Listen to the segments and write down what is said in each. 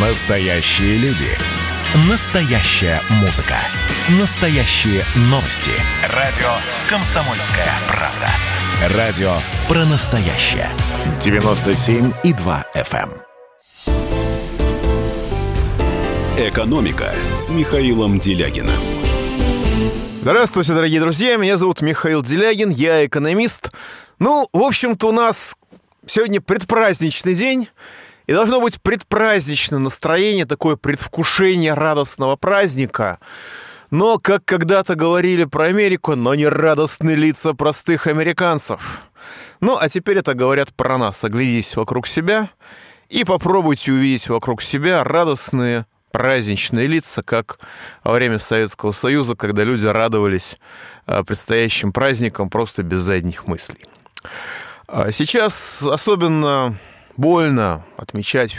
Настоящие люди. Настоящая музыка. Настоящие новости. Радио «Комсомольская правда». Радио про настоящее. 97,2 FM. эм. «Экономика» с Михаилом Делягином. Здравствуйте, дорогие друзья. Меня зовут Михаил Делягин, я экономист. Ну, в общем-то, у нас сегодня предпраздничный день. И должно быть предпраздничное настроение, такое предвкушение радостного праздника. Но, как когда-то говорили про Америку, но не радостные лица простых американцев. Ну, а теперь это говорят про нас. Оглядитесь вокруг себя и попробуйте увидеть вокруг себя радостные праздничные лица, как во время Советского Союза, когда люди радовались а, предстоящим праздникам просто без задних мыслей. А сейчас особенно больно отмечать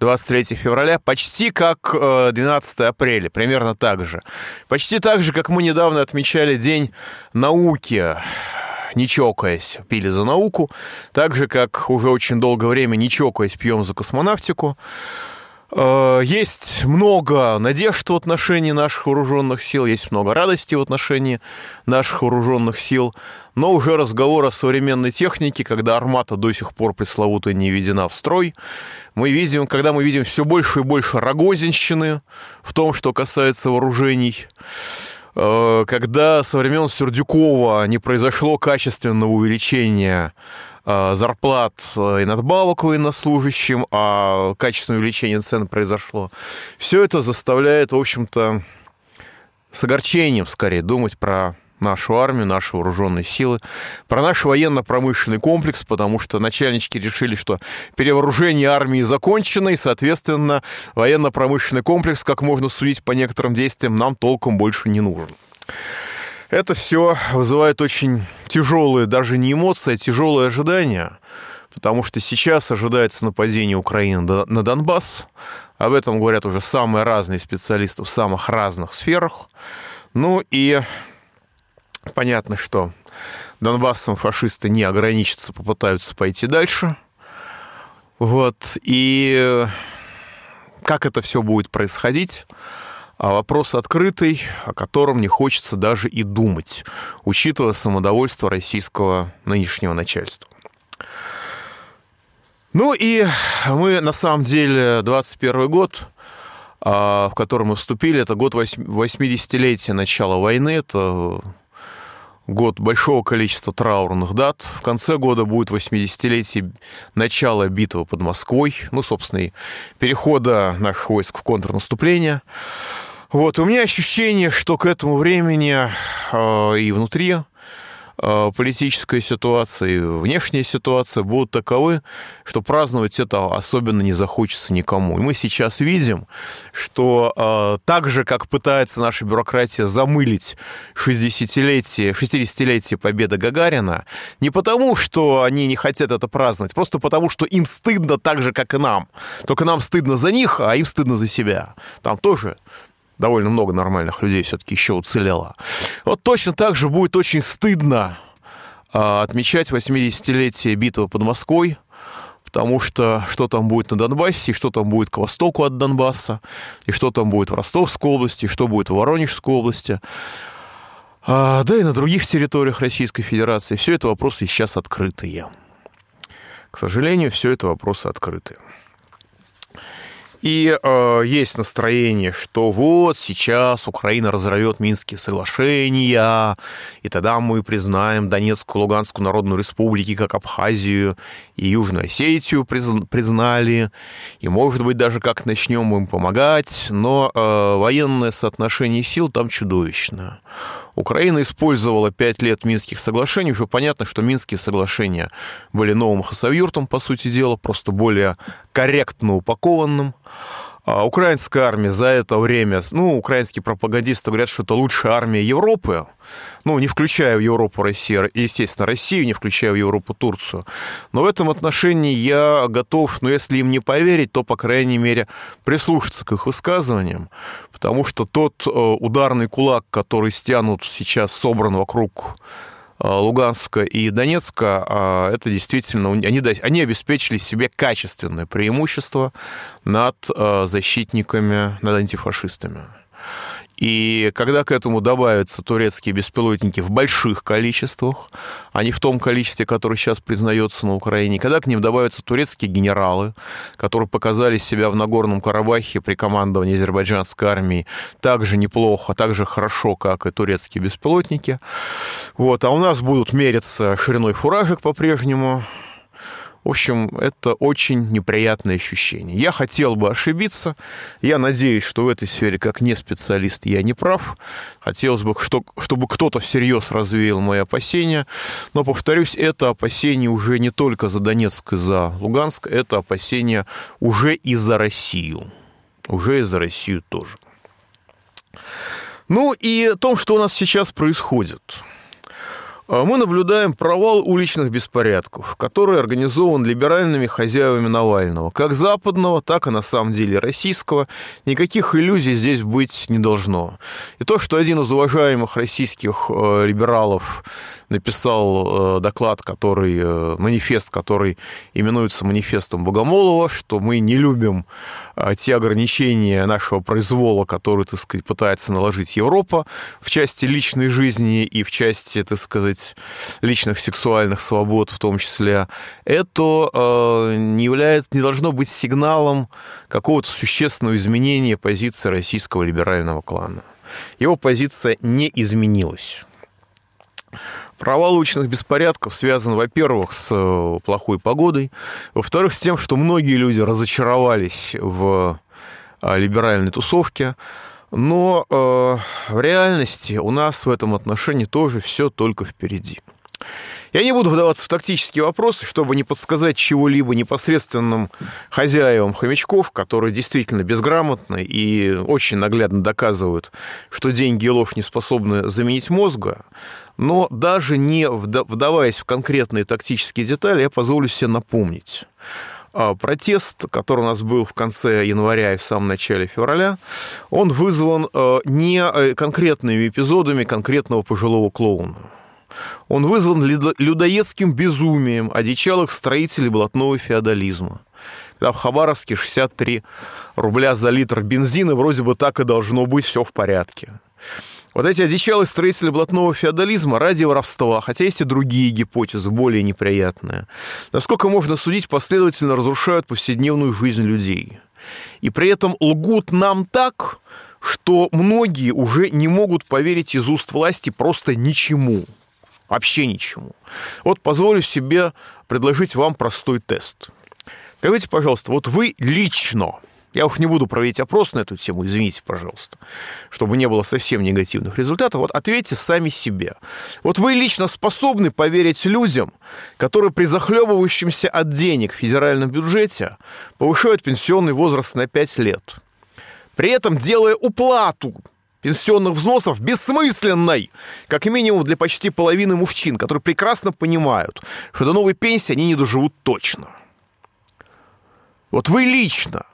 23 февраля почти как 12 апреля, примерно так же. Почти так же, как мы недавно отмечали День науки, не чокаясь, пили за науку, так же, как уже очень долгое время не чокаясь, пьем за космонавтику. Э, есть много надежд в отношении наших вооруженных сил, есть много радости в отношении наших вооруженных сил, но уже разговор о современной технике, когда армата до сих пор пресловутая не введена в строй, мы видим, когда мы видим все больше и больше рогозинщины в том, что касается вооружений, э, когда со времен Сердюкова не произошло качественного увеличения зарплат э, и надбавок военнослужащим, а качественное увеличение цен произошло. Все это заставляет, в общем-то, с огорчением скорее думать про нашу армию, наши вооруженные силы, про наш военно-промышленный комплекс, потому что начальнички решили, что перевооружение армии закончено, и, соответственно, военно-промышленный комплекс, как можно судить по некоторым действиям, нам толком больше не нужен. Это все вызывает очень тяжелые, даже не эмоции, а тяжелые ожидания, потому что сейчас ожидается нападение Украины на Донбасс. Об этом говорят уже самые разные специалисты в самых разных сферах. Ну и понятно, что Донбассом фашисты не ограничатся, попытаются пойти дальше. Вот. И как это все будет происходить? А вопрос открытый, о котором не хочется даже и думать, учитывая самодовольство российского нынешнего начальства. Ну и мы, на самом деле, 21 год, а, в который мы вступили, это год 80-летия начала войны, это год большого количества траурных дат. В конце года будет 80-летие начала битвы под Москвой, ну, собственно, и перехода наших войск в контрнаступление. Вот, у меня ощущение, что к этому времени э, и внутри э, политическая ситуация и внешняя ситуация будут таковы, что праздновать это особенно не захочется никому. И мы сейчас видим, что э, так же, как пытается наша бюрократия замылить 60-летие, 60-летие победы Гагарина, не потому, что они не хотят это праздновать, просто потому, что им стыдно так же, как и нам. Только нам стыдно за них, а им стыдно за себя. Там тоже довольно много нормальных людей все-таки еще уцелело. Вот точно так же будет очень стыдно а, отмечать 80-летие битвы под Москвой, потому что что там будет на Донбассе, и что там будет к востоку от Донбасса, и что там будет в Ростовской области, и что будет в Воронежской области, а, да и на других территориях Российской Федерации. Все это вопросы сейчас открытые. К сожалению, все это вопросы открытые. И э, есть настроение, что вот сейчас Украина разорвет Минские соглашения, и тогда мы признаем Донецкую, Луганскую Народную Республики как Абхазию и Южную Осетию признали, и, может быть, даже как начнем им помогать, но э, военное соотношение сил там чудовищное. Украина использовала пять лет Минских соглашений. Уже понятно, что Минские соглашения были новым хасавюртом, по сути дела, просто более корректно упакованным. А украинская армия за это время, ну, украинские пропагандисты говорят, что это лучшая армия Европы, ну, не включая в Европу Россию, естественно, Россию, не включая в Европу Турцию. Но в этом отношении я готов, ну, если им не поверить, то, по крайней мере, прислушаться к их высказываниям, потому что тот э, ударный кулак, который стянут сейчас, собран вокруг Луганска и Донецка, это действительно, они, они обеспечили себе качественное преимущество над защитниками, над антифашистами. И когда к этому добавятся турецкие беспилотники в больших количествах, а не в том количестве, которое сейчас признается на Украине, когда к ним добавятся турецкие генералы, которые показали себя в Нагорном Карабахе при командовании азербайджанской армии так же неплохо, так же хорошо, как и турецкие беспилотники, вот, а у нас будут мериться шириной фуражек по-прежнему, в общем, это очень неприятное ощущение. Я хотел бы ошибиться. Я надеюсь, что в этой сфере, как не специалист, я не прав. Хотелось бы, чтобы кто-то всерьез развеял мои опасения. Но, повторюсь, это опасение уже не только за Донецк и за Луганск, это опасение уже и за Россию. Уже и за Россию тоже. Ну и о том, что у нас сейчас происходит – мы наблюдаем провал уличных беспорядков, который организован либеральными хозяевами Навального, как западного, так и на самом деле российского. Никаких иллюзий здесь быть не должно. И то, что один из уважаемых российских э, либералов написал э, доклад, который, э, манифест, который именуется манифестом Богомолова, что мы не любим те ограничения нашего произвола, которые, так сказать, пытается наложить Европа в части личной жизни и в части, так сказать, личных сексуальных свобод в том числе, это не является, не должно быть сигналом какого-то существенного изменения позиции российского либерального клана. Его позиция не изменилась. Провал уличных беспорядков связан, во-первых, с э, плохой погодой, во-вторых, с тем, что многие люди разочаровались в э, либеральной тусовке, но э, в реальности у нас в этом отношении тоже все только впереди. Я не буду вдаваться в тактические вопросы, чтобы не подсказать чего-либо непосредственным хозяевам хомячков, которые действительно безграмотны и очень наглядно доказывают, что деньги и ложь не способны заменить мозга. Но даже не вдаваясь в конкретные тактические детали, я позволю себе напомнить. А, протест, который у нас был в конце января и в самом начале февраля, он вызван э, не э, конкретными эпизодами конкретного пожилого клоуна. Он вызван людоедским безумием одичалых строителей блатного феодализма. Когда в Хабаровске 63 рубля за литр бензина, вроде бы так и должно быть, все в порядке. Вот эти одичалые строители блатного феодализма ради воровства, хотя есть и другие гипотезы, более неприятные, насколько можно судить, последовательно разрушают повседневную жизнь людей. И при этом лгут нам так, что многие уже не могут поверить из уст власти просто ничему – Вообще ничему. Вот позволю себе предложить вам простой тест. Скажите, пожалуйста, вот вы лично, я уж не буду проводить опрос на эту тему, извините, пожалуйста, чтобы не было совсем негативных результатов, вот ответьте сами себе. Вот вы лично способны поверить людям, которые при захлебывающемся от денег в федеральном бюджете повышают пенсионный возраст на 5 лет, при этом делая уплату пенсионных взносов бессмысленной, как минимум для почти половины мужчин, которые прекрасно понимают, что до новой пенсии они не доживут точно. Вот вы лично,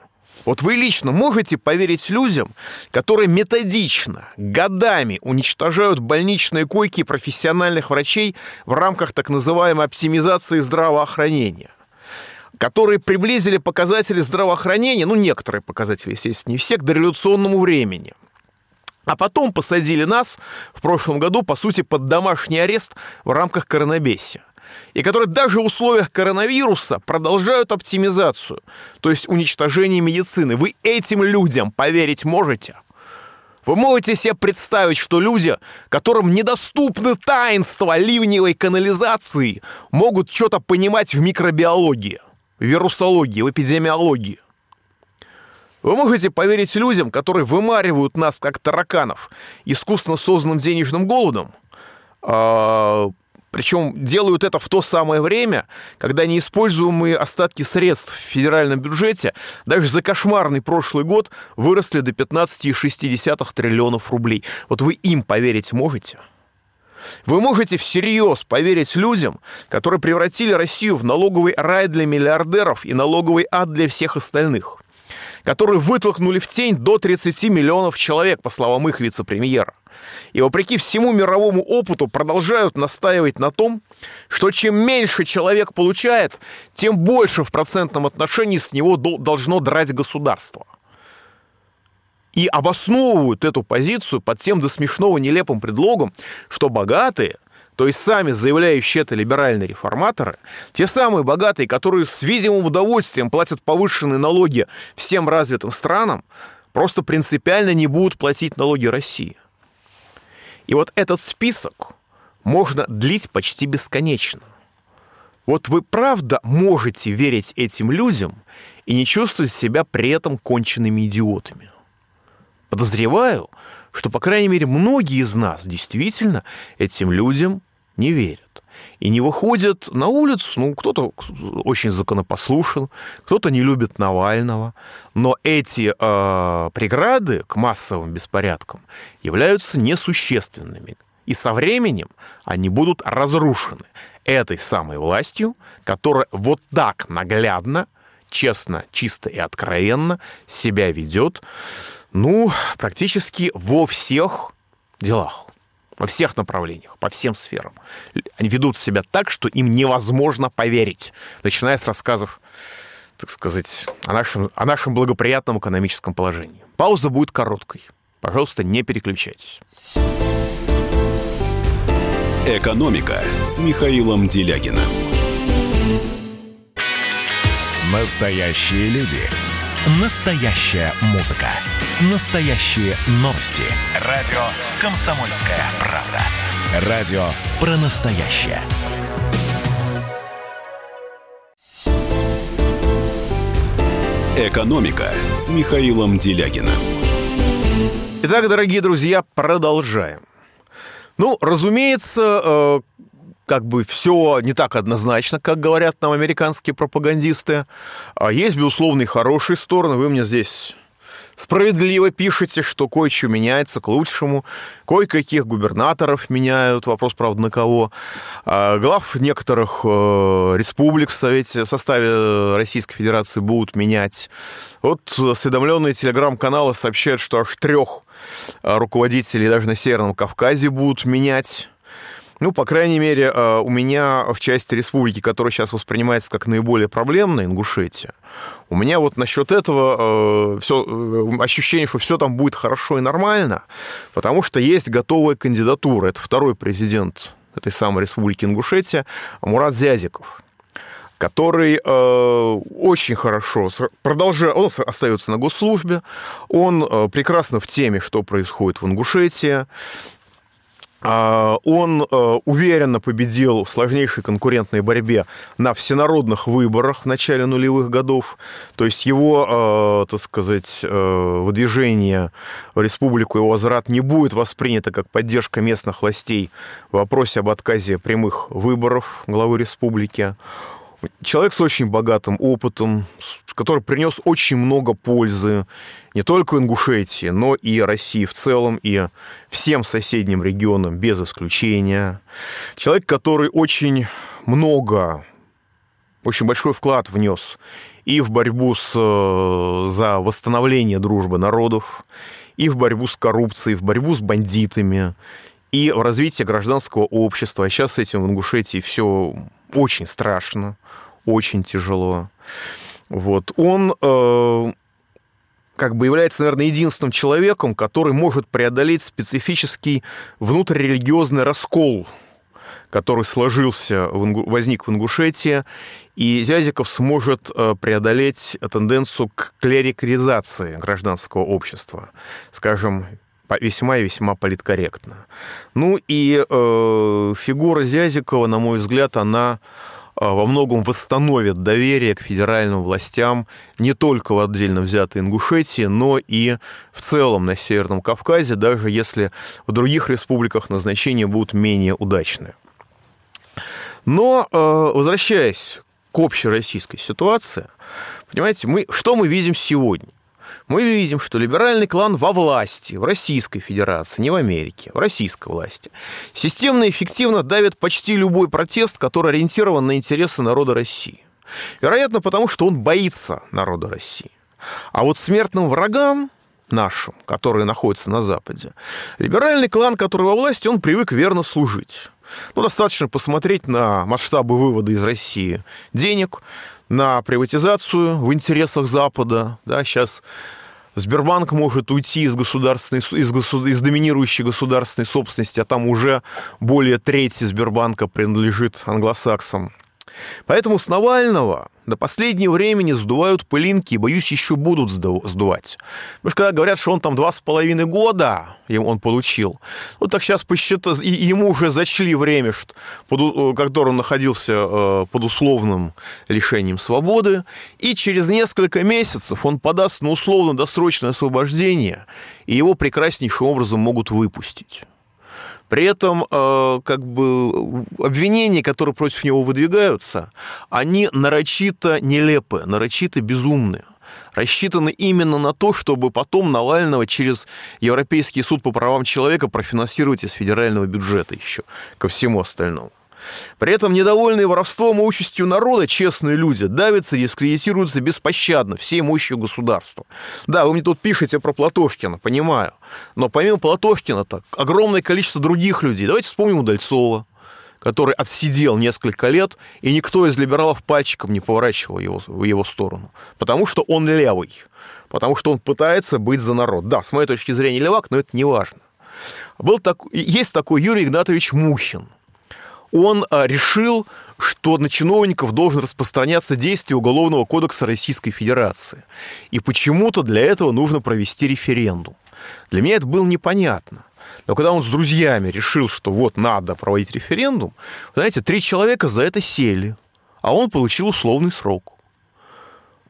вот вы лично можете поверить людям, которые методично, годами уничтожают больничные койки профессиональных врачей в рамках так называемой оптимизации здравоохранения? которые приблизили показатели здравоохранения, ну, некоторые показатели, естественно, не все, к дореволюционному времени – а потом посадили нас в прошлом году, по сути, под домашний арест в рамках коронабесия. И которые даже в условиях коронавируса продолжают оптимизацию, то есть уничтожение медицины. Вы этим людям поверить можете? Вы можете себе представить, что люди, которым недоступны таинства ливневой канализации, могут что-то понимать в микробиологии, в вирусологии, в эпидемиологии? Вы можете поверить людям, которые вымаривают нас, как тараканов, искусственно созданным денежным голодом, а, причем делают это в то самое время, когда неиспользуемые остатки средств в федеральном бюджете даже за кошмарный прошлый год выросли до 15,6 триллионов рублей. Вот вы им поверить можете? Вы можете всерьез поверить людям, которые превратили Россию в налоговый рай для миллиардеров и налоговый ад для всех остальных – которые вытолкнули в тень до 30 миллионов человек, по словам их вице-премьера. И вопреки всему мировому опыту продолжают настаивать на том, что чем меньше человек получает, тем больше в процентном отношении с него должно драть государство. И обосновывают эту позицию под тем до смешного нелепым предлогом, что богатые – то есть сами заявляющие это либеральные реформаторы, те самые богатые, которые с видимым удовольствием платят повышенные налоги всем развитым странам, просто принципиально не будут платить налоги России. И вот этот список можно длить почти бесконечно. Вот вы правда можете верить этим людям и не чувствовать себя при этом конченными идиотами. Подозреваю, что, по крайней мере, многие из нас действительно этим людям не верят. И не выходят на улицу, ну, кто-то очень законопослушен, кто-то не любит Навального. Но эти э, преграды к массовым беспорядкам являются несущественными. И со временем они будут разрушены этой самой властью, которая вот так наглядно, честно, чисто и откровенно себя ведет, ну, практически во всех делах во всех направлениях, по всем сферам. Они ведут себя так, что им невозможно поверить, начиная с рассказов, так сказать, о нашем, о нашем благоприятном экономическом положении. Пауза будет короткой. Пожалуйста, не переключайтесь. «Экономика» с Михаилом Делягином. Настоящие люди. Настоящая музыка. Настоящие новости. Радио «Комсомольская правда». Радио про настоящее. «Экономика» с Михаилом Делягином. Итак, дорогие друзья, продолжаем. Ну, разумеется, э, как бы все не так однозначно, как говорят нам американские пропагандисты. А есть, безусловно, и хорошие стороны. Вы мне здесь справедливо пишете, что кое-что меняется к лучшему, кое-каких губернаторов меняют, вопрос, правда, на кого, а глав некоторых э, республик в, Совете, в составе Российской Федерации будут менять. Вот осведомленные телеграм-каналы сообщают, что аж трех э, руководителей даже на Северном Кавказе будут менять. Ну, по крайней мере, э, у меня в части республики, которая сейчас воспринимается как наиболее проблемная, Ингушетия, у меня вот насчет этого э, все, э, ощущение, что все там будет хорошо и нормально, потому что есть готовая кандидатура. Это второй президент этой самой республики Ингушетия Мурат Зязиков который э, очень хорошо продолжает, он остается на госслужбе, он э, прекрасно в теме, что происходит в Ингушетии, он э, уверенно победил в сложнейшей конкурентной борьбе на всенародных выборах в начале нулевых годов. То есть его, э, так сказать, э, выдвижение в республику, его возврат не будет воспринято как поддержка местных властей в вопросе об отказе прямых выборов главы республики. Человек с очень богатым опытом, который принес очень много пользы не только Ингушетии, но и России в целом, и всем соседним регионам без исключения. Человек, который очень много, очень большой вклад внес и в борьбу с, за восстановление дружбы народов, и в борьбу с коррупцией, в борьбу с бандитами, и в развитие гражданского общества. А сейчас с этим в Ингушетии все очень страшно, очень тяжело. Вот. Он э, как бы является, наверное, единственным человеком, который может преодолеть специфический внутрирелигиозный раскол, который сложился, возник в Ингушетии, и Зязиков сможет э, преодолеть тенденцию к клерикализации гражданского общества, скажем, весьма и весьма политкорректно. Ну и э, фигура Зязикова, на мой взгляд, она э, во многом восстановит доверие к федеральным властям не только в отдельно взятой Ингушетии, но и в целом на Северном Кавказе, даже если в других республиках назначения будут менее удачные. Но, э, возвращаясь к общей российской ситуации, понимаете, мы, что мы видим сегодня? Мы видим, что либеральный клан во власти, в Российской Федерации, не в Америке, в российской власти, системно и эффективно давит почти любой протест, который ориентирован на интересы народа России. Вероятно, потому что он боится народа России. А вот смертным врагам нашим, которые находятся на Западе, либеральный клан, который во власти, он привык верно служить. Ну, достаточно посмотреть на масштабы вывода из России денег, на приватизацию в интересах Запада. Да, сейчас Сбербанк может уйти из, государственной, из, госу, из доминирующей государственной собственности, а там уже более трети Сбербанка принадлежит англосаксам. Поэтому с Навального до последнего времени сдувают пылинки и, боюсь, еще будут сдувать. Потому что когда говорят, что он там два с половиной года он получил, ну так сейчас посчитать, и ему уже зачли время, под, которое он находился э, под условным лишением свободы, и через несколько месяцев он подаст на условно-досрочное освобождение, и его прекраснейшим образом могут выпустить. При этом э, как бы обвинения, которые против него выдвигаются, они нарочито нелепые, нарочито безумные рассчитаны именно на то, чтобы потом Навального через Европейский суд по правам человека профинансировать из федерального бюджета еще ко всему остальному. При этом недовольные воровством и участью народа честные люди давятся и дискредитируются беспощадно всей мощью государства. Да, вы мне тут пишете про Платошкина, понимаю. Но помимо Платошкина, так огромное количество других людей. Давайте вспомним Удальцова, который отсидел несколько лет, и никто из либералов пальчиком не поворачивал его, в его сторону. Потому что он левый. Потому что он пытается быть за народ. Да, с моей точки зрения левак, но это не важно. Был так, есть такой Юрий Игнатович Мухин – он а, решил, что на чиновников должен распространяться действие Уголовного кодекса Российской Федерации. И почему-то для этого нужно провести референдум. Для меня это было непонятно. Но когда он с друзьями решил, что вот надо проводить референдум, знаете, три человека за это сели, а он получил условный срок.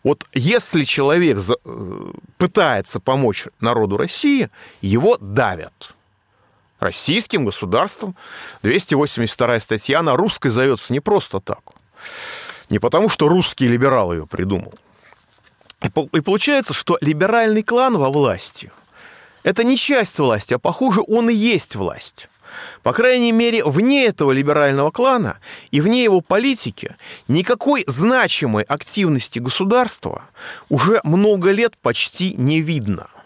Вот если человек э, пытается помочь народу России, его давят российским государством. 282 статья, она русской зовется не просто так. Не потому, что русский либерал ее придумал. И получается, что либеральный клан во власти – это не часть власти, а, похоже, он и есть власть. По крайней мере, вне этого либерального клана и вне его политики никакой значимой активности государства уже много лет почти не видно –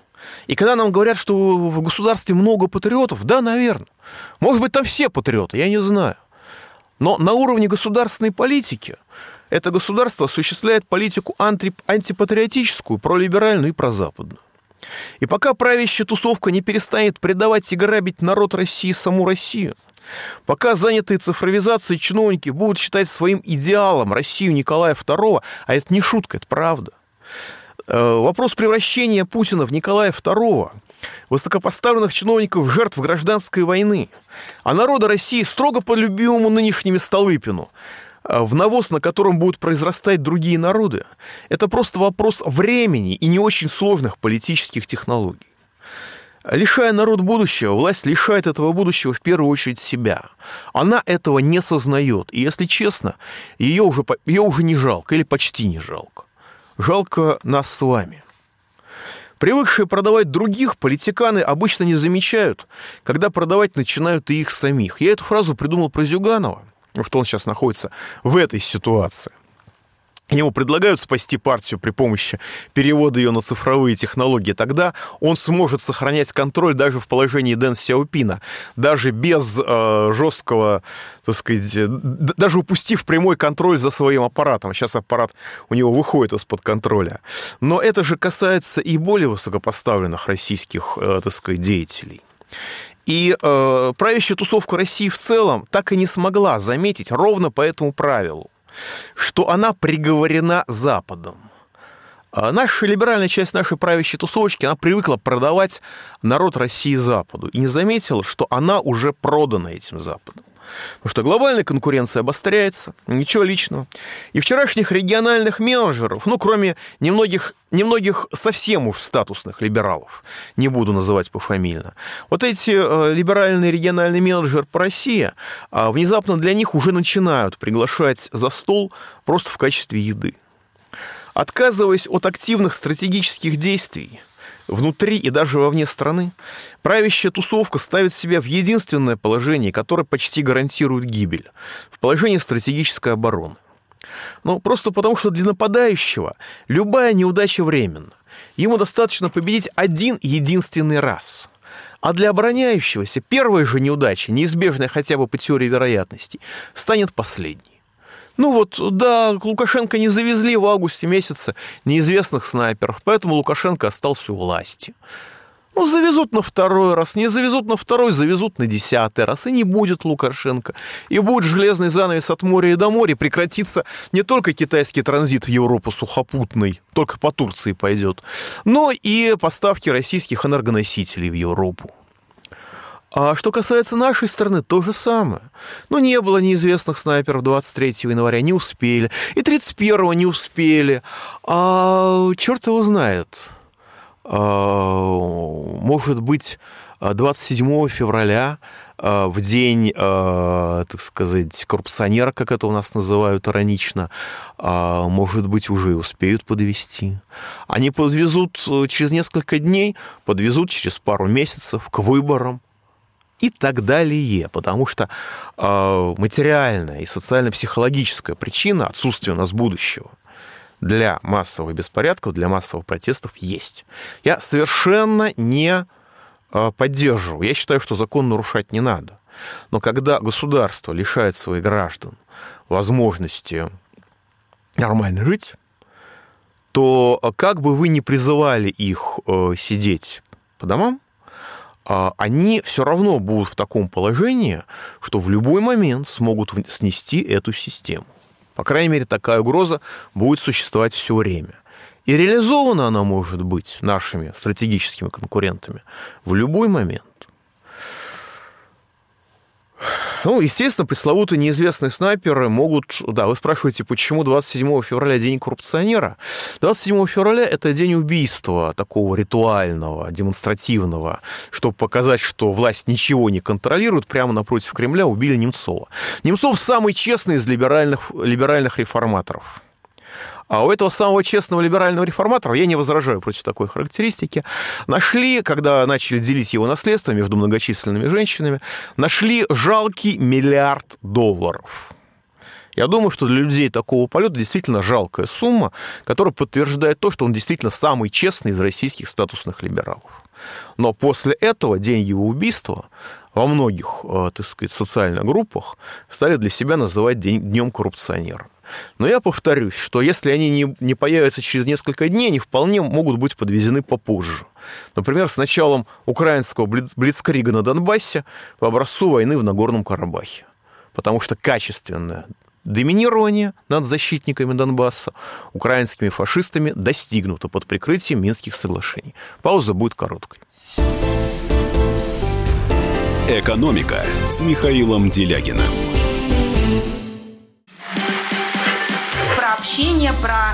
и когда нам говорят, что в государстве много патриотов, да, наверное. Может быть, там все патриоты, я не знаю. Но на уровне государственной политики это государство осуществляет политику анти антипатриотическую, пролиберальную и прозападную. И пока правящая тусовка не перестанет предавать и грабить народ России, саму Россию, пока занятые цифровизацией чиновники будут считать своим идеалом Россию Николая II, а это не шутка, это правда, вопрос превращения Путина в Николая II, высокопоставленных чиновников жертв гражданской войны, а народа России строго по любимому нынешними Столыпину, э, в навоз, на котором будут произрастать другие народы, это просто вопрос времени и не очень сложных политических технологий. Лишая народ будущего, власть лишает этого будущего в первую очередь себя. Она этого не сознает. И, если честно, ее уже, ее уже не жалко или почти не жалко. Жалко нас с вами. Привыкшие продавать других, политиканы обычно не замечают, когда продавать начинают и их самих. Я эту фразу придумал про Зюганова, что он сейчас находится в этой ситуации. Ему предлагают спасти партию при помощи перевода ее на цифровые технологии. Тогда он сможет сохранять контроль даже в положении Дэн Сяопина, даже без э, жесткого, так сказать, даже упустив прямой контроль за своим аппаратом. Сейчас аппарат у него выходит из-под контроля. Но это же касается и более высокопоставленных российских, э, так сказать, деятелей. И э, правящая тусовка России в целом так и не смогла заметить ровно по этому правилу что она приговорена Западом. А наша либеральная часть нашей правящей тусовочки, она привыкла продавать народ России Западу и не заметила, что она уже продана этим Западом. Потому что глобальная конкуренция обостряется, ничего личного. И вчерашних региональных менеджеров, ну, кроме немногих, немногих совсем уж статусных либералов, не буду называть пофамильно, вот эти э, либеральные региональные менеджеры по России, э, внезапно для них уже начинают приглашать за стол просто в качестве еды. Отказываясь от активных стратегических действий, внутри и даже вовне страны, правящая тусовка ставит себя в единственное положение, которое почти гарантирует гибель, в положении стратегической обороны. Ну, просто потому, что для нападающего любая неудача временна. Ему достаточно победить один единственный раз. А для обороняющегося первая же неудача, неизбежная хотя бы по теории вероятностей, станет последней. Ну вот, да, Лукашенко не завезли в августе месяце неизвестных снайперов, поэтому Лукашенко остался у власти. Ну, завезут на второй раз, не завезут на второй, завезут на десятый раз, и не будет Лукашенко. И будет железный занавес от моря и до моря, прекратится не только китайский транзит в Европу сухопутный, только по Турции пойдет, но и поставки российских энергоносителей в Европу. А что касается нашей страны, то же самое. Ну, не было неизвестных снайперов 23 января, не успели. И 31 не успели. А черт его знает. А, может быть, 27 февраля а, в день, а, так сказать, коррупционера, как это у нас называют иронично, может быть, уже успеют подвести. Они подвезут э, через несколько дней, подвезут через пару месяцев к выборам и так далее, потому что материальная и социально-психологическая причина отсутствия у нас будущего для массовых беспорядков, для массовых протестов есть. Я совершенно не а, поддерживаю. Я считаю, что закон нарушать не надо. Но когда государство лишает своих граждан возможности нормально жить, то а, как бы вы ни призывали их э, сидеть по домам, они все равно будут в таком положении, что в любой момент смогут снести эту систему. По крайней мере, такая угроза будет существовать все время. И реализована она может быть нашими стратегическими конкурентами в любой момент. Ну, естественно, пресловутые неизвестные снайперы могут... Да, вы спрашиваете, почему 27 февраля день коррупционера? 27 февраля – это день убийства такого ритуального, демонстративного, чтобы показать, что власть ничего не контролирует, прямо напротив Кремля убили Немцова. Немцов самый честный из либеральных, либеральных реформаторов. А у этого самого честного либерального реформатора, я не возражаю против такой характеристики, нашли, когда начали делить его наследство между многочисленными женщинами, нашли жалкий миллиард долларов. Я думаю, что для людей такого полета действительно жалкая сумма, которая подтверждает то, что он действительно самый честный из российских статусных либералов. Но после этого день его убийства во многих, э, так сказать, социальных группах стали для себя называть днем коррупционера. Но я повторюсь, что если они не, не появятся через несколько дней, они вполне могут быть подвезены попозже. Например, с началом украинского блицкрига на Донбассе по образцу войны в Нагорном Карабахе. Потому что качественное доминирование над защитниками Донбасса украинскими фашистами достигнуто под прикрытием Минских соглашений. Пауза будет короткой. «Экономика» с Михаилом Делягиным. Общение, про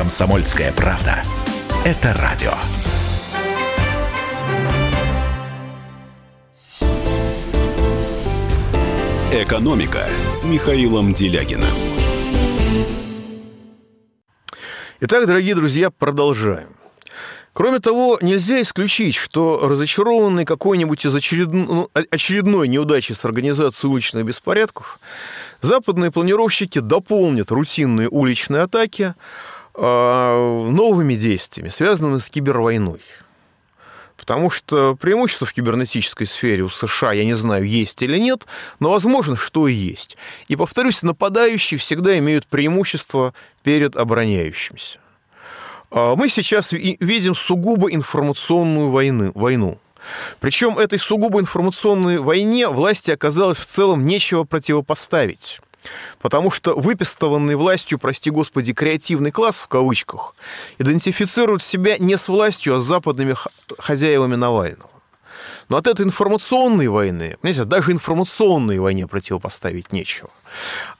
Комсомольская правда. Это радио. «Экономика» с Михаилом Делягиным. Итак, дорогие друзья, продолжаем. Кроме того, нельзя исключить, что разочарованный какой-нибудь из очередной, ну, очередной неудачи с организацией уличных беспорядков, западные планировщики дополнят рутинные уличные атаки новыми действиями, связанными с кибервойной. Потому что преимущество в кибернетической сфере у США, я не знаю, есть или нет, но возможно, что и есть. И, повторюсь, нападающие всегда имеют преимущество перед обороняющимся. А, мы сейчас видим сугубо информационную войны, войну. Причем этой сугубо информационной войне власти оказалось в целом нечего противопоставить. Потому что выпистованный властью, прости господи, креативный класс в кавычках, идентифицирует себя не с властью, а с западными хозяевами Навального. Но от этой информационной войны, понимаете, даже информационной войне противопоставить нечего.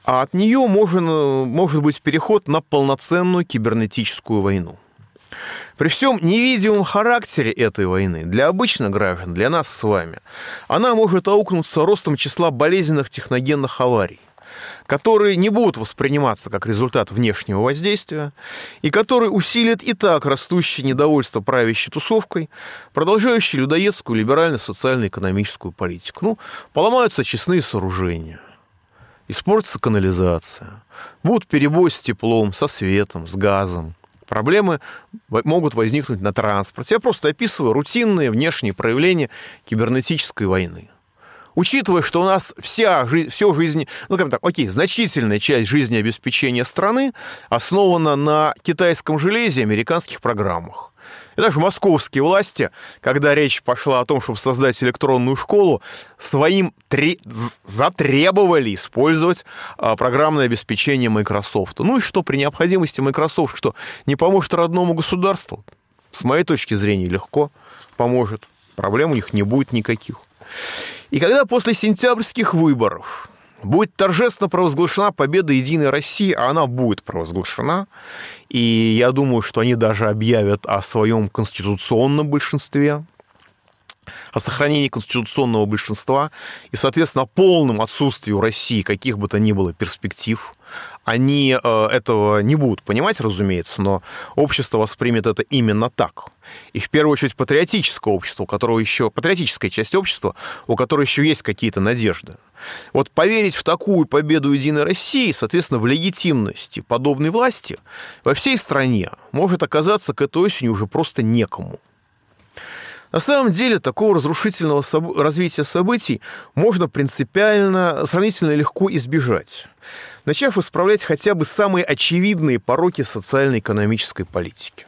А от нее можно, может быть переход на полноценную кибернетическую войну. При всем невидимом характере этой войны для обычных граждан, для нас с вами, она может аукнуться ростом числа болезненных техногенных аварий которые не будут восприниматься как результат внешнего воздействия и которые усилят и так растущее недовольство правящей тусовкой, продолжающей людоедскую либерально-социально-экономическую политику. Ну, поломаются честные сооружения, испортится канализация, будут перебои с теплом, со светом, с газом, проблемы могут возникнуть на транспорте. Я просто описываю рутинные внешние проявления кибернетической войны. Учитывая, что у нас вся жизнь, все жизнь, ну, как так, окей, значительная часть жизнеобеспечения страны основана на китайском железе и американских программах. И даже московские власти, когда речь пошла о том, чтобы создать электронную школу, своим тре... затребовали использовать а, программное обеспечение Microsoft. Ну и что при необходимости Microsoft, что не поможет родному государству? С моей точки зрения, легко поможет. Проблем у них не будет никаких. И когда после сентябрьских выборов будет торжественно провозглашена победа Единой России, а она будет провозглашена, и я думаю, что они даже объявят о своем конституционном большинстве, о сохранении конституционного большинства и, соответственно, о полном отсутствии у России каких бы то ни было перспектив. Они э, этого не будут понимать, разумеется, но общество воспримет это именно так. И в первую очередь патриотическое общество, у которого еще патриотическая часть общества, у которой еще есть какие-то надежды. Вот поверить в такую победу Единой России, соответственно, в легитимности подобной власти во всей стране может оказаться к этой осени уже просто некому. На самом деле такого разрушительного развития событий можно принципиально, сравнительно легко избежать, начав исправлять хотя бы самые очевидные пороки социально-экономической политики.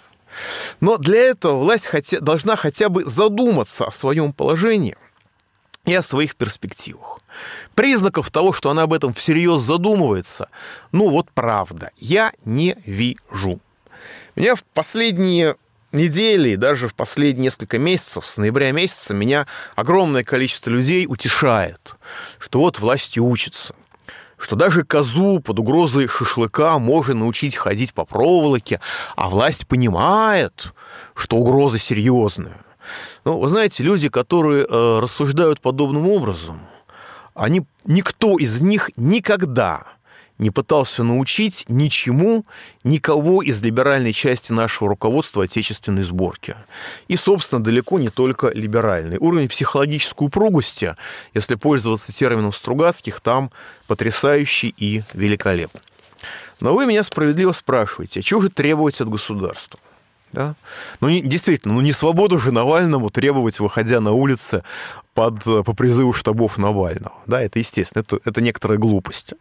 Но для этого власть хотя, должна хотя бы задуматься о своем положении и о своих перспективах. Признаков того, что она об этом всерьез задумывается, ну вот правда, я не вижу. Меня в последние недели, даже в последние несколько месяцев, с ноября месяца, меня огромное количество людей утешает, что вот власти учатся, что даже козу под угрозой шашлыка можно научить ходить по проволоке, а власть понимает, что угроза серьезная. Ну, вы знаете, люди, которые э, рассуждают подобным образом, они, никто из них никогда не пытался научить ничему никого из либеральной части нашего руководства отечественной сборки. И, собственно, далеко не только либеральный. Уровень психологической упругости, если пользоваться термином Стругацких, там потрясающий и великолепный. Но вы меня справедливо спрашиваете, а чего же требовать от государства? Да? Ну, не, действительно, ну не свободу же Навальному требовать, выходя на улицы под, по призыву штабов Навального. Да, это естественно, это, это некоторая глупость.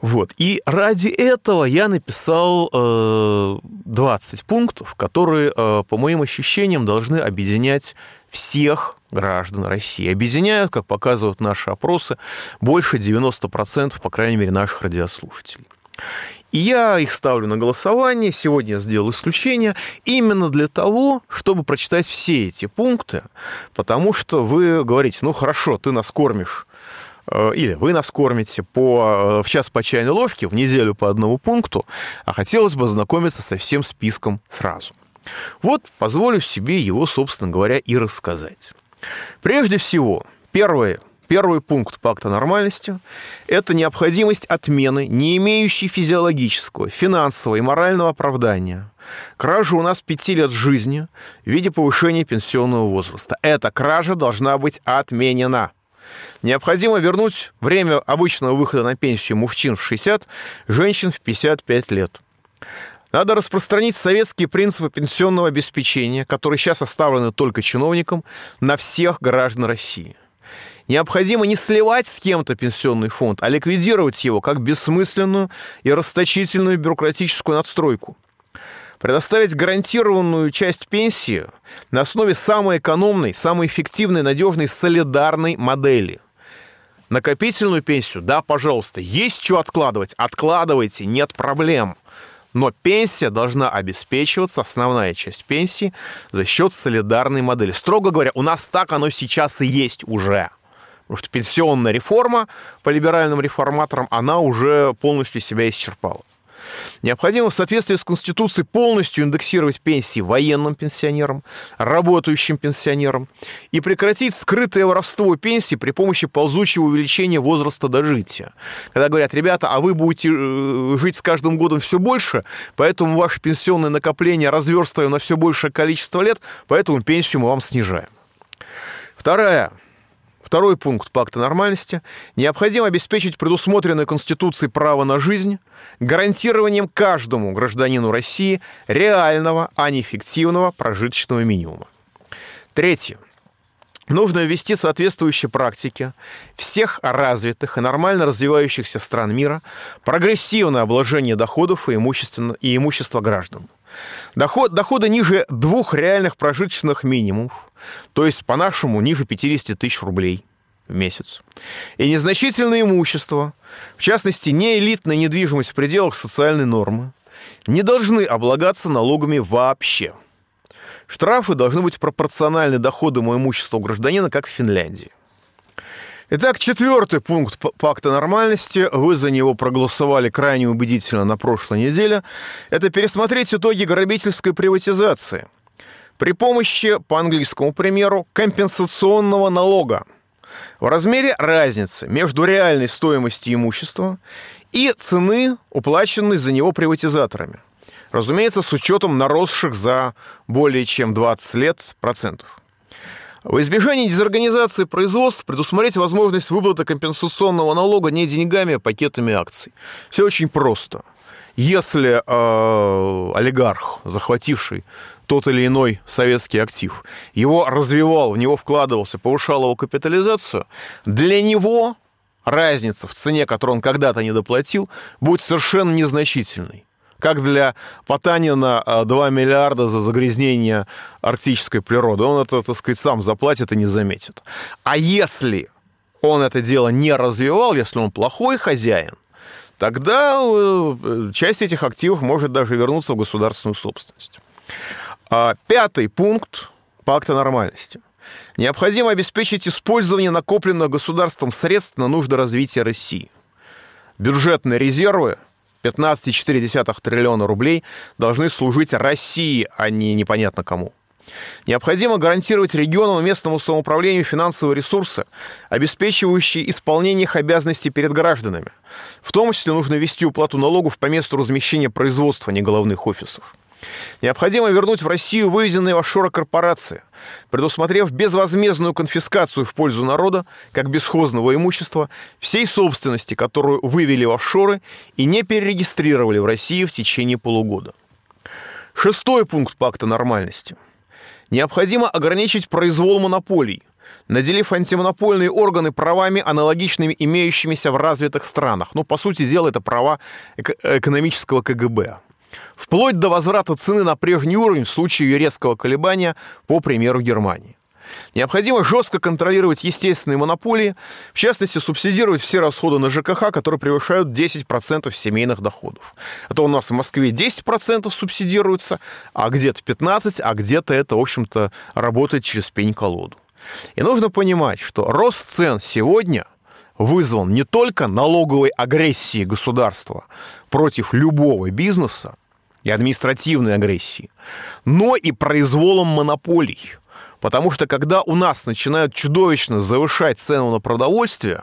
Вот. И ради этого я написал э, 20 пунктов, которые, э, по моим ощущениям, должны объединять всех граждан России. Объединяют, как показывают наши опросы, больше 90%, по крайней мере, наших радиослушателей. И я их ставлю на голосование. Сегодня я сделал исключение именно для того, чтобы прочитать все эти пункты, потому что вы говорите, ну хорошо, ты нас кормишь или вы нас кормите по, э, в час по чайной ложке, в неделю по одному пункту, а хотелось бы ознакомиться со всем списком сразу. Вот позволю себе его, собственно говоря, и рассказать. Прежде всего, первое, Первый пункт пакта нормальности – это необходимость отмены, не имеющей физиологического, финансового и морального оправдания. Кража у нас пяти лет жизни в виде повышения пенсионного возраста. Эта кража должна быть отменена. Необходимо вернуть время обычного выхода на пенсию мужчин в 60, женщин в 55 лет. Надо распространить советские принципы пенсионного обеспечения, которые сейчас оставлены только чиновникам, на всех граждан России. Необходимо не сливать с кем-то пенсионный фонд, а ликвидировать его как бессмысленную и расточительную бюрократическую надстройку предоставить гарантированную часть пенсии на основе самой экономной, самой эффективной, надежной, солидарной модели. Накопительную пенсию, да, пожалуйста, есть что откладывать, откладывайте, нет проблем. Но пенсия должна обеспечиваться, основная часть пенсии, за счет солидарной модели. Строго говоря, у нас так оно сейчас и есть уже. Потому что пенсионная реформа по либеральным реформаторам, она уже полностью себя исчерпала. Необходимо в соответствии с Конституцией полностью индексировать пенсии военным пенсионерам, работающим пенсионерам и прекратить скрытое воровство пенсий при помощи ползучего увеличения возраста дожития. Когда говорят, ребята, а вы будете э, жить с каждым годом все больше, поэтому ваше пенсионное накопление разверстываем на все большее количество лет, поэтому пенсию мы вам снижаем. Вторая Второй пункт пакта нормальности. Необходимо обеспечить предусмотренное Конституцией право на жизнь гарантированием каждому гражданину России реального, а не фиктивного прожиточного минимума. Третье. Нужно ввести соответствующие практики всех развитых и нормально развивающихся стран мира прогрессивное обложение доходов и, имущества, и имущества граждан. Доход, доходы ниже двух реальных прожиточных минимумов, то есть по-нашему ниже 50 тысяч рублей в месяц. И незначительное имущество, в частности, не элитная недвижимость в пределах социальной нормы, не должны облагаться налогами вообще. Штрафы должны быть пропорциональны доходам и имуществу гражданина, как в Финляндии. Итак, четвертый пункт пакта нормальности, вы за него проголосовали крайне убедительно на прошлой неделе, это пересмотреть итоги грабительской приватизации при помощи, по английскому примеру, компенсационного налога в размере разницы между реальной стоимостью имущества и цены, уплаченной за него приватизаторами. Разумеется, с учетом наросших за более чем 20 лет процентов. В избежании дезорганизации производств предусмотреть возможность выплаты компенсационного налога не деньгами, а пакетами акций. Все очень просто. Если э, олигарх, захвативший тот или иной советский актив, его развивал, в него вкладывался, повышал его капитализацию, для него разница в цене, которую он когда-то не доплатил, будет совершенно незначительной как для Потанина 2 миллиарда за загрязнение арктической природы. Он это, так сказать, сам заплатит и не заметит. А если он это дело не развивал, если он плохой хозяин, тогда э, часть этих активов может даже вернуться в государственную собственность. А пятый пункт пакта нормальности. Необходимо обеспечить использование накопленных государством средств на нужды развития России. Бюджетные резервы – 15,4 триллиона рублей должны служить России, а не непонятно кому. Необходимо гарантировать регионам и местному самоуправлению финансовые ресурсы, обеспечивающие исполнение их обязанностей перед гражданами. В том числе нужно вести уплату налогов по месту размещения производства, а не головных офисов. Необходимо вернуть в Россию выведенные в офшоры корпорации, предусмотрев безвозмездную конфискацию в пользу народа, как бесхозного имущества, всей собственности, которую вывели в офшоры и не перерегистрировали в России в течение полугода. Шестой пункт пакта нормальности. Необходимо ограничить произвол монополий, наделив антимонопольные органы правами, аналогичными имеющимися в развитых странах. Ну, по сути дела, это права экономического КГБ вплоть до возврата цены на прежний уровень в случае ее резкого колебания, по примеру Германии. Необходимо жестко контролировать естественные монополии, в частности, субсидировать все расходы на ЖКХ, которые превышают 10% семейных доходов. А то у нас в Москве 10% субсидируется, а где-то 15%, а где-то это, в общем-то, работает через пень-колоду. И нужно понимать, что рост цен сегодня вызван не только налоговой агрессией государства против любого бизнеса, и административной агрессии, но и произволом монополий. Потому что когда у нас начинают чудовищно завышать цену на продовольствие,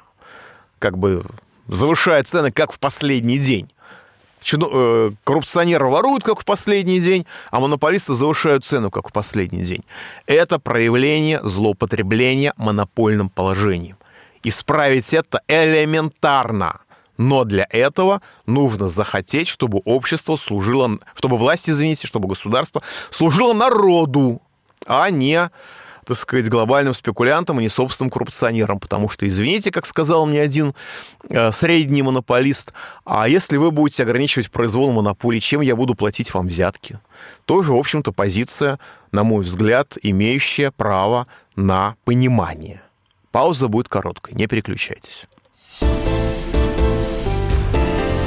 как бы завышая цены как в последний день. Э, коррупционеры воруют, как в последний день, а монополисты завышают цену, как в последний день. Это проявление злоупотребления монопольным положением. Исправить это элементарно. Но для этого нужно захотеть, чтобы общество служило, чтобы власть, извините, чтобы государство служило народу, а не так сказать, глобальным спекулянтам и не собственным коррупционерам. Потому что, извините, как сказал мне один э, средний монополист, а если вы будете ограничивать произвол монополий, чем я буду платить вам взятки? Тоже, в общем-то, позиция, на мой взгляд, имеющая право на понимание. Пауза будет короткой, не переключайтесь.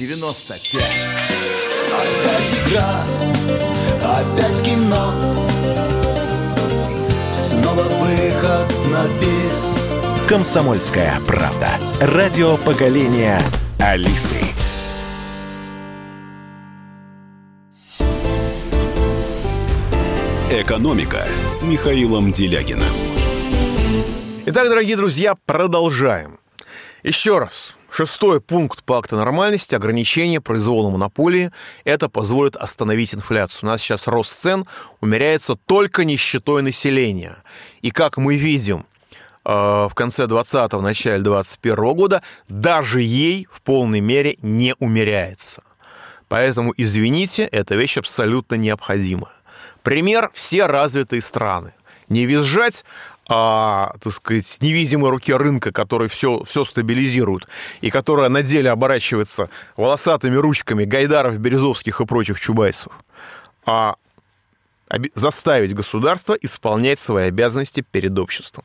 Е-95 Опять игра, опять кино Снова выход на бис «Комсомольская правда». Радио поколения Алисы. «Экономика» с Михаилом Делягиным. Итак, дорогие друзья, продолжаем. Еще раз. Шестой пункт пакта нормальности – ограничение произвола монополии. Это позволит остановить инфляцию. У нас сейчас рост цен умеряется только нищетой населения. И как мы видим, э, в конце 20-го, начале 21 года даже ей в полной мере не умеряется. Поэтому, извините, эта вещь абсолютно необходима. Пример – все развитые страны. Не визжать, а, так сказать, невидимой руке рынка, который все, все стабилизирует, и которая на деле оборачивается волосатыми ручками Гайдаров, Березовских и прочих чубайсов, а заставить государство исполнять свои обязанности перед обществом.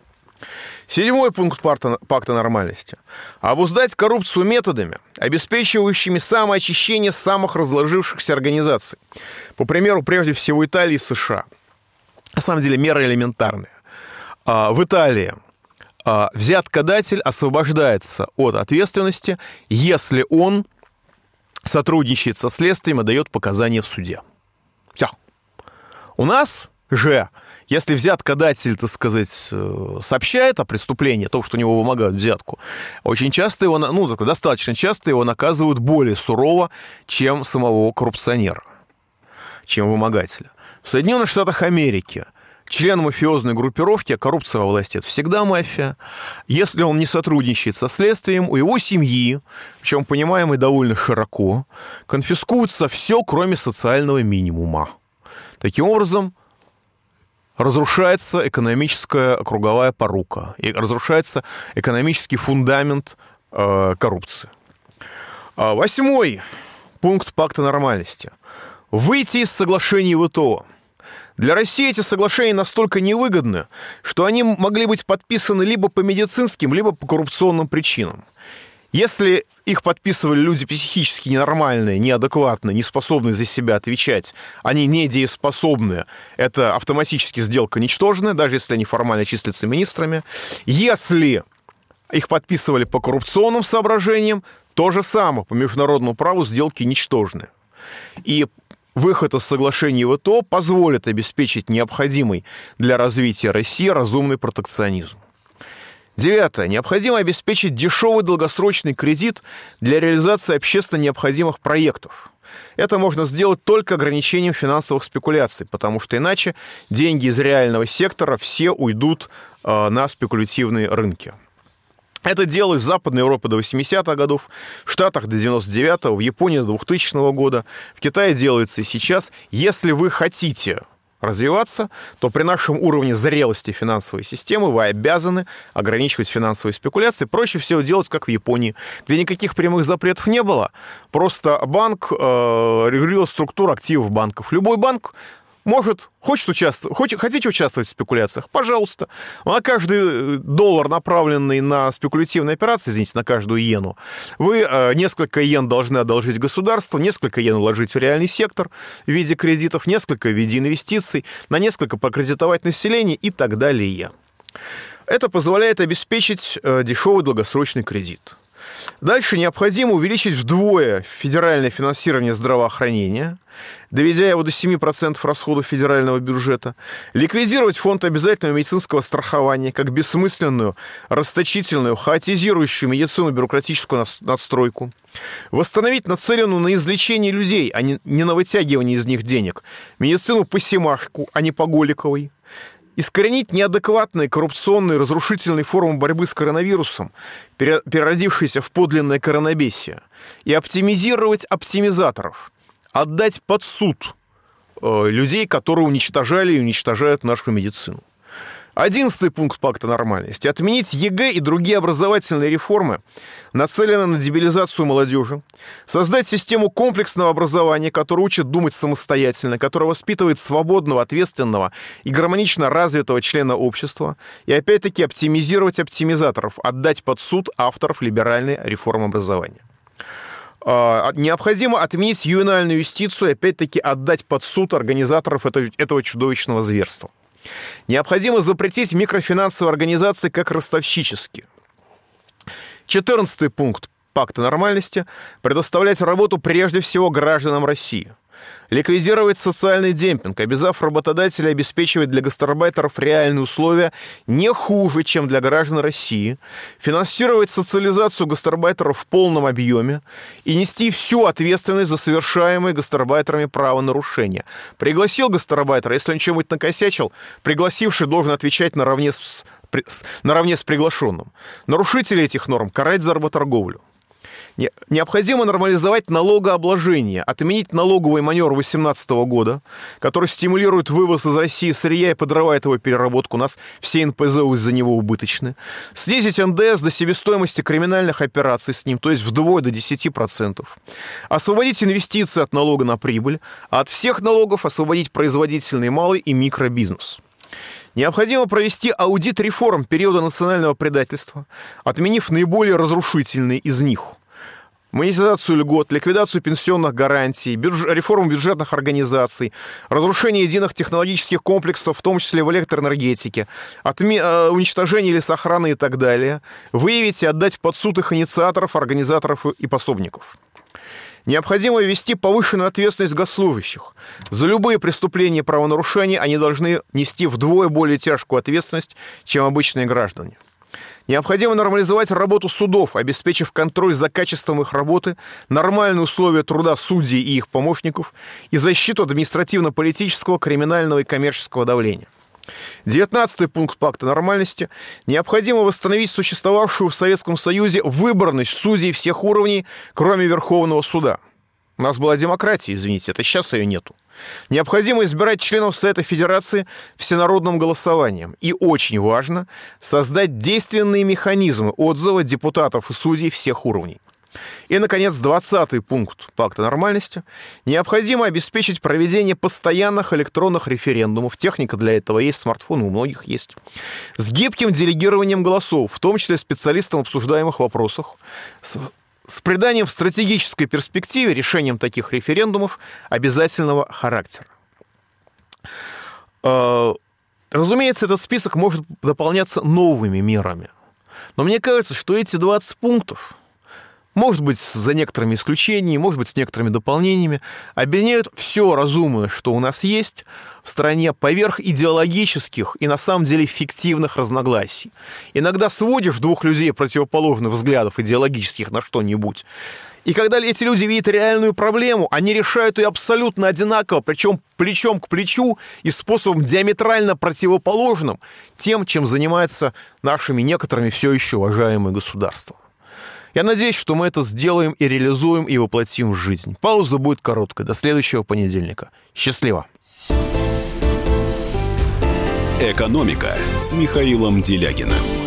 Седьмой пункт пакта, пакта нормальности. Обуздать коррупцию методами, обеспечивающими самоочищение самых разложившихся организаций. По примеру, прежде всего, Италии и США. На самом деле, мера элементарная. А, В Италии а, взяткодатель освобождается от ответственности, если он сотрудничает со следствием и дает показания в суде. Все. У нас же, если взяткодатель, так сказать, э, сообщает о преступлении, о том, что у него вымогают взятку, очень часто его, ну, достаточно часто его наказывают более сурово, чем самого коррупционера, чем вымогателя. В Соединенных Штатах Америки член мафиозной группировки, а коррупция во власти – это всегда мафия. Если он не сотрудничает со следствием, у его семьи, причем понимаемый довольно широко, конфискуется все, кроме социального минимума. Таким образом, разрушается экономическая круговая порука, и разрушается экономический фундамент э, коррупции. А, Восьмой пункт пакта нормальности. Выйти из соглашений ВТО. Для России эти соглашения настолько невыгодны, что они могли быть подписаны либо по медицинским, либо по коррупционным причинам. Если их подписывали люди психически ненормальные, неадекватные, не способные за себя отвечать, они недееспособные, это автоматически сделка ничтожная, даже если они формально числятся министрами. Если их подписывали по коррупционным соображениям, то же самое, по международному праву сделки ничтожны. И выход из соглашений ВТО позволит обеспечить необходимый для развития России разумный протекционизм. Девятое. Необходимо обеспечить дешевый долгосрочный кредит для реализации общественно необходимых проектов. Это можно сделать только ограничением финансовых спекуляций, потому что иначе деньги из реального сектора все уйдут э, на спекулятивные рынки. Это делалось в Западной Европе до 80-х годов, в Штатах до 99-го, в Японии до 2000 года, в Китае делается и сейчас. Если вы хотите развиваться, то при нашем уровне зрелости финансовой системы вы обязаны ограничивать финансовые спекуляции. Проще всего делать, как в Японии, где никаких прямых запретов не было. Просто банк э, регулировал структуру активов банков. Любой банк может, хочет участвовать, хочет, хотите участвовать в спекуляциях? Пожалуйста. На каждый доллар, направленный на спекулятивные операции, извините, на каждую иену, вы э, несколько иен должны одолжить государству, несколько иен вложить в реальный сектор в виде кредитов, несколько в виде инвестиций, на несколько покредитовать население и так далее. Это позволяет обеспечить э, дешевый долгосрочный кредит. Дальше необходимо увеличить вдвое федеральное финансирование здравоохранения, доведя его до 7% расходов федерального бюджета, ликвидировать фонд обязательного медицинского страхования как бессмысленную, расточительную, хаотизирующую медицину бюрократическую надстройку, восстановить нацеленную на излечение людей, а не на вытягивание из них денег, медицину по Семашку, а не по Голиковой, искоренить неадекватные коррупционные разрушительные формы борьбы с коронавирусом, переродившиеся в подлинное коронабесие, и оптимизировать оптимизаторов, отдать под суд э, людей, которые уничтожали и уничтожают нашу медицину. Одиннадцатый пункт пакта нормальности. Отменить ЕГЭ и другие образовательные реформы, нацеленные на дебилизацию молодежи. Создать систему комплексного образования, которая учит думать самостоятельно, которая воспитывает свободного, ответственного и гармонично развитого члена общества. И опять-таки оптимизировать оптимизаторов, отдать под суд авторов либеральной реформы образования. А, необходимо отменить ювенальную юстицию и опять-таки отдать под суд организаторов этого чудовищного зверства. Необходимо запретить микрофинансовые организации как ростовщические. Четырнадцатый пункт пакта нормальности – предоставлять работу прежде всего гражданам России – ликвидировать социальный демпинг, обязав работодателя обеспечивать для гастарбайтеров реальные условия не хуже, чем для граждан России, финансировать социализацию гастарбайтеров в полном объеме и нести всю ответственность за совершаемые гастарбайтерами правонарушения. Пригласил гастарбайтера, если он чем-нибудь накосячил, пригласивший должен отвечать наравне с, наравне с приглашенным. Нарушители этих норм карать за работорговлю. Необходимо нормализовать налогообложение, отменить налоговый манер 2018 года, который стимулирует вывоз из России сырья и подрывает его переработку. У нас все НПЗ из-за него убыточны. Снизить НДС до себестоимости криминальных операций с ним, то есть вдвое до 10%. Освободить инвестиции от налога на прибыль, а от всех налогов освободить производительный малый и микробизнес. Необходимо провести аудит реформ периода национального предательства, отменив наиболее разрушительные из них – монетизацию льгот, ликвидацию пенсионных гарантий, бюдж... реформу бюджетных организаций, разрушение единых технологических комплексов, в том числе в электроэнергетике, отме... Э, уничтожение лесохраны и так далее, выявить и отдать под суд их инициаторов, организаторов и пособников. Необходимо ввести повышенную ответственность госслужащих. За любые преступления и правонарушения они должны нести вдвое более тяжкую ответственность, чем обычные граждане. Необходимо нормализовать работу судов, обеспечив контроль за качеством их работы, нормальные условия труда судей и их помощников и защиту административно-политического, криминального и коммерческого давления. Девятнадцатый пункт пакта нормальности. Необходимо восстановить существовавшую в Советском Союзе выборность судей всех уровней, кроме Верховного суда. У нас была демократия, извините, это сейчас ее нету. Необходимо избирать членов Совета Федерации всенародным голосованием. И очень важно создать действенные механизмы отзыва депутатов и судей всех уровней. И, наконец, 20-й пункт пакта нормальности. Необходимо обеспечить проведение постоянных электронных референдумов. Техника для этого есть, смартфоны у многих есть. С гибким делегированием голосов, в том числе специалистам обсуждаемых вопросах, с приданием в стратегической перспективе решением таких референдумов обязательного характера. Э, разумеется, этот список может дополняться новыми мерами. Но мне кажется, что эти 20 пунктов, может быть, за некоторыми исключениями, может быть, с некоторыми дополнениями, объединяют все разумное, что у нас есть в стране поверх идеологических и на самом деле фиктивных разногласий. Иногда сводишь двух людей противоположных взглядов идеологических на что-нибудь, и когда эти люди видят реальную проблему, они решают ее абсолютно одинаково, причем плечом к плечу и способом диаметрально противоположным тем, чем занимаются нашими некоторыми все еще уважаемые государства. Я надеюсь, что мы это сделаем и реализуем и воплотим в жизнь. Пауза будет короткой. До следующего понедельника. Счастливо! «Экономика» с Михаилом Делягиным.